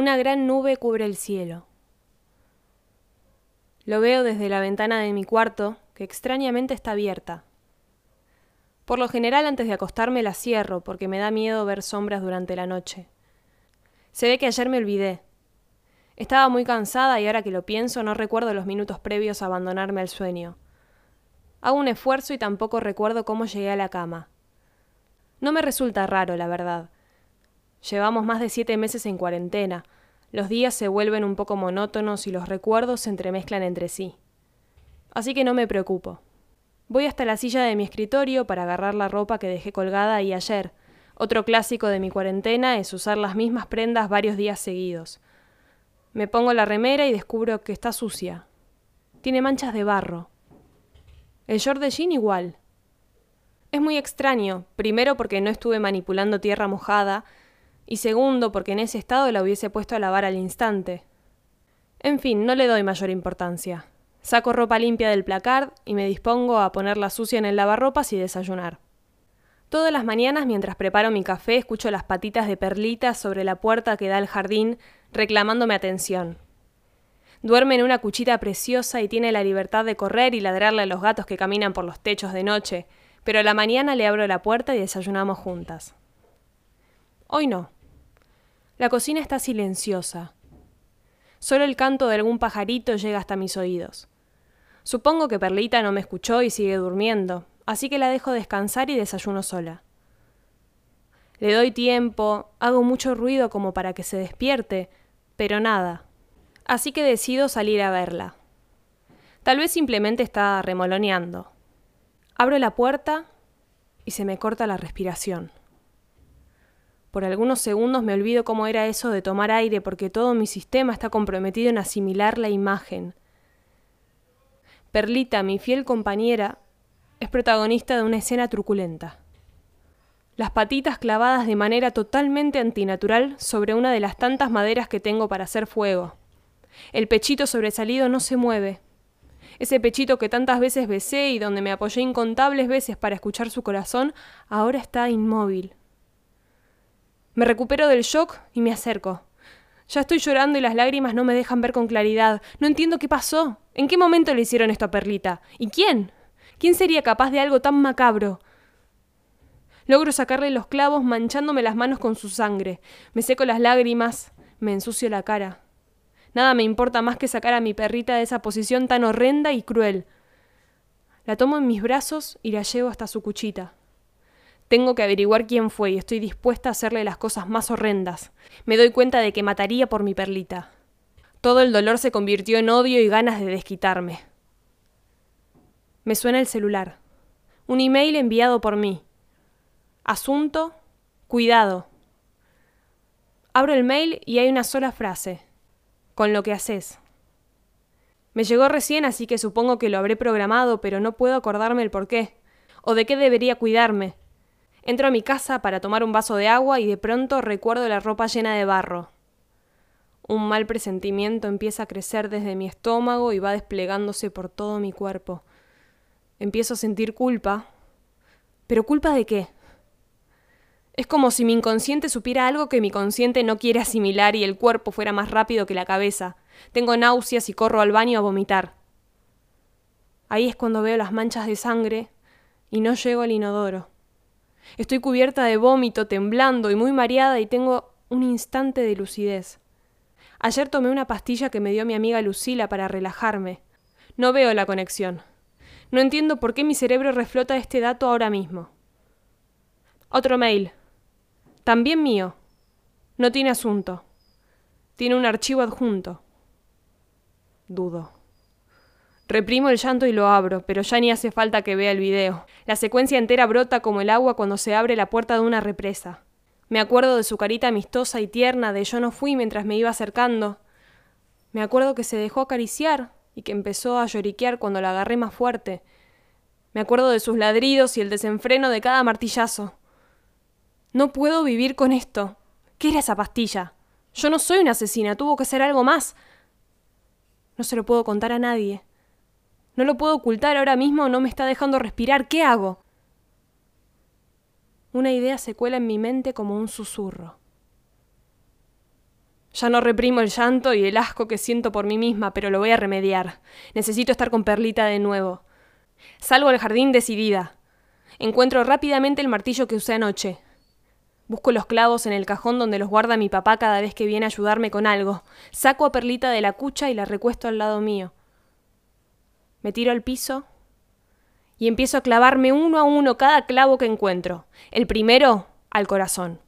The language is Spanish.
Una gran nube cubre el cielo. Lo veo desde la ventana de mi cuarto, que extrañamente está abierta. Por lo general antes de acostarme la cierro porque me da miedo ver sombras durante la noche. Se ve que ayer me olvidé. Estaba muy cansada y ahora que lo pienso no recuerdo los minutos previos a abandonarme al sueño. Hago un esfuerzo y tampoco recuerdo cómo llegué a la cama. No me resulta raro, la verdad. Llevamos más de siete meses en cuarentena. Los días se vuelven un poco monótonos y los recuerdos se entremezclan entre sí. Así que no me preocupo. Voy hasta la silla de mi escritorio para agarrar la ropa que dejé colgada ahí ayer. Otro clásico de mi cuarentena es usar las mismas prendas varios días seguidos. Me pongo la remera y descubro que está sucia. Tiene manchas de barro. El short jean igual. Es muy extraño, primero porque no estuve manipulando tierra mojada, y segundo porque en ese estado la hubiese puesto a lavar al instante. En fin, no le doy mayor importancia. Saco ropa limpia del placard y me dispongo a ponerla sucia en el lavarropas y desayunar. Todas las mañanas mientras preparo mi café escucho las patitas de perlitas sobre la puerta que da al jardín reclamándome atención. Duerme en una cuchita preciosa y tiene la libertad de correr y ladrarle a los gatos que caminan por los techos de noche, pero a la mañana le abro la puerta y desayunamos juntas. Hoy no. La cocina está silenciosa. Solo el canto de algún pajarito llega hasta mis oídos. Supongo que Perlita no me escuchó y sigue durmiendo, así que la dejo descansar y desayuno sola. Le doy tiempo, hago mucho ruido como para que se despierte, pero nada así que decido salir a verla. Tal vez simplemente está remoloneando. Abro la puerta y se me corta la respiración. Por algunos segundos me olvido cómo era eso de tomar aire porque todo mi sistema está comprometido en asimilar la imagen. Perlita, mi fiel compañera, es protagonista de una escena truculenta. Las patitas clavadas de manera totalmente antinatural sobre una de las tantas maderas que tengo para hacer fuego. El pechito sobresalido no se mueve. Ese pechito que tantas veces besé y donde me apoyé incontables veces para escuchar su corazón, ahora está inmóvil. Me recupero del shock y me acerco. Ya estoy llorando y las lágrimas no me dejan ver con claridad. No entiendo qué pasó. ¿En qué momento le hicieron esto a Perlita? ¿Y quién? ¿Quién sería capaz de algo tan macabro? Logro sacarle los clavos manchándome las manos con su sangre. Me seco las lágrimas, me ensucio la cara. Nada me importa más que sacar a mi perrita de esa posición tan horrenda y cruel. La tomo en mis brazos y la llevo hasta su cuchita. Tengo que averiguar quién fue y estoy dispuesta a hacerle las cosas más horrendas. Me doy cuenta de que mataría por mi perlita. Todo el dolor se convirtió en odio y ganas de desquitarme. Me suena el celular. Un email enviado por mí. Asunto, cuidado. Abro el mail y hay una sola frase con lo que haces. Me llegó recién, así que supongo que lo habré programado, pero no puedo acordarme el por qué, o de qué debería cuidarme. Entro a mi casa para tomar un vaso de agua y de pronto recuerdo la ropa llena de barro. Un mal presentimiento empieza a crecer desde mi estómago y va desplegándose por todo mi cuerpo. Empiezo a sentir culpa. ¿Pero culpa de qué? Es como si mi inconsciente supiera algo que mi consciente no quiere asimilar y el cuerpo fuera más rápido que la cabeza. Tengo náuseas y corro al baño a vomitar. Ahí es cuando veo las manchas de sangre y no llego al inodoro. Estoy cubierta de vómito, temblando y muy mareada y tengo un instante de lucidez. Ayer tomé una pastilla que me dio mi amiga Lucila para relajarme. No veo la conexión. No entiendo por qué mi cerebro reflota este dato ahora mismo. Otro mail. También mío. No tiene asunto. Tiene un archivo adjunto. Dudo. Reprimo el llanto y lo abro, pero ya ni hace falta que vea el video. La secuencia entera brota como el agua cuando se abre la puerta de una represa. Me acuerdo de su carita amistosa y tierna de yo no fui mientras me iba acercando. Me acuerdo que se dejó acariciar y que empezó a lloriquear cuando la agarré más fuerte. Me acuerdo de sus ladridos y el desenfreno de cada martillazo. No puedo vivir con esto. ¿Qué era esa pastilla? Yo no soy una asesina, tuvo que ser algo más. No se lo puedo contar a nadie. No lo puedo ocultar ahora mismo, no me está dejando respirar. ¿Qué hago? Una idea se cuela en mi mente como un susurro. Ya no reprimo el llanto y el asco que siento por mí misma, pero lo voy a remediar. Necesito estar con Perlita de nuevo. Salgo al jardín decidida. Encuentro rápidamente el martillo que usé anoche. Busco los clavos en el cajón donde los guarda mi papá cada vez que viene a ayudarme con algo. Saco a Perlita de la cucha y la recuesto al lado mío. Me tiro al piso y empiezo a clavarme uno a uno cada clavo que encuentro. El primero al corazón.